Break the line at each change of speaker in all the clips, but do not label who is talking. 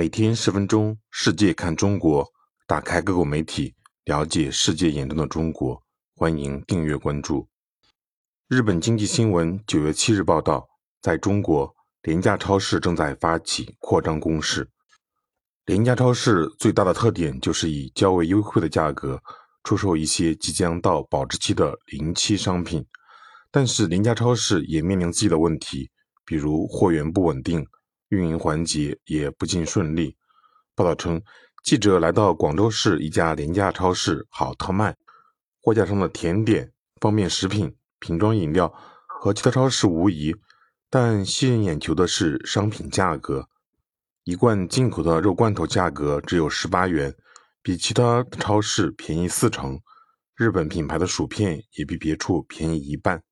每天十分钟，世界看中国，打开各国媒体，了解世界眼中的中国。欢迎订阅关注。日本经济新闻九月七日报道，在中国，廉价超市正在发起扩张攻势。廉价超市最大的特点就是以较为优惠的价格出售一些即将到保质期的临期商品。但是，廉价超市也面临自己的问题，比如货源不稳定。运营环节也不尽顺利。报道称，记者来到广州市一家廉价超市好特卖，货架上的甜点、方便食品、瓶装饮料和其他超市无疑，但吸引眼球的是商品价格。一罐进口的肉罐头价格只有十八元，比其他超市便宜四成。日本品牌的薯片也比别处便宜一半。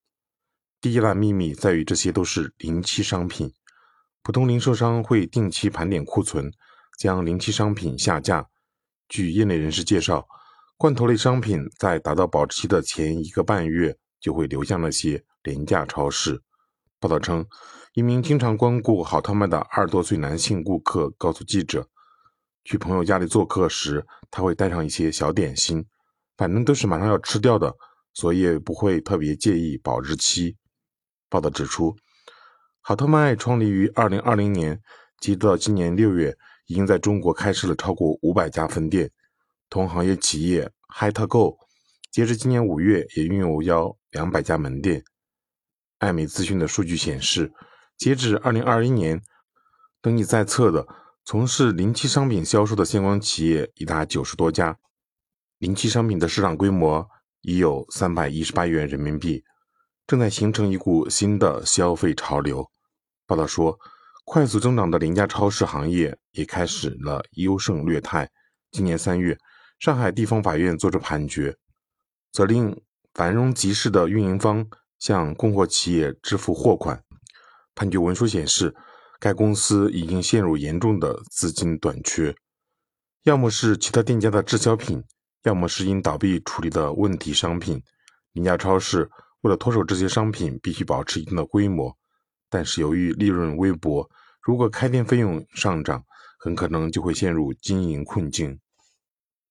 第一大秘密在于，这些都是临期商品。普通零售商会定期盘点库存，将临期商品下架。据业内人士介绍，罐头类商品在达到保质期的前一个半月就会流向那些廉价超市。报道称，一名经常光顾好特卖的二十多岁男性顾客告诉记者，去朋友家里做客时，他会带上一些小点心，反正都是马上要吃掉的，所以也不会特别介意保质期。报道指出。好特卖创立于二零二零年，截止到今年六月，已经在中国开设了超过五百家分店。同行业企业嗨特购，截至今年五月，也拥有约两百家门店。艾美资讯的数据显示，截止二零二一年，登记在册的从事临期商品销售的相关企业已达九十多家，临期商品的市场规模已有三百一十八亿元人民币，正在形成一股新的消费潮流。报道说，快速增长的邻家超市行业也开始了优胜劣汰。今年三月，上海地方法院作出判决，责令繁荣集市的运营方向供货企业支付货款。判决文书显示，该公司已经陷入严重的资金短缺，要么是其他店家的滞销品，要么是因倒闭处理的问题商品。邻家超市为了脱手这些商品，必须保持一定的规模。但是由于利润微薄，如果开店费用上涨，很可能就会陷入经营困境。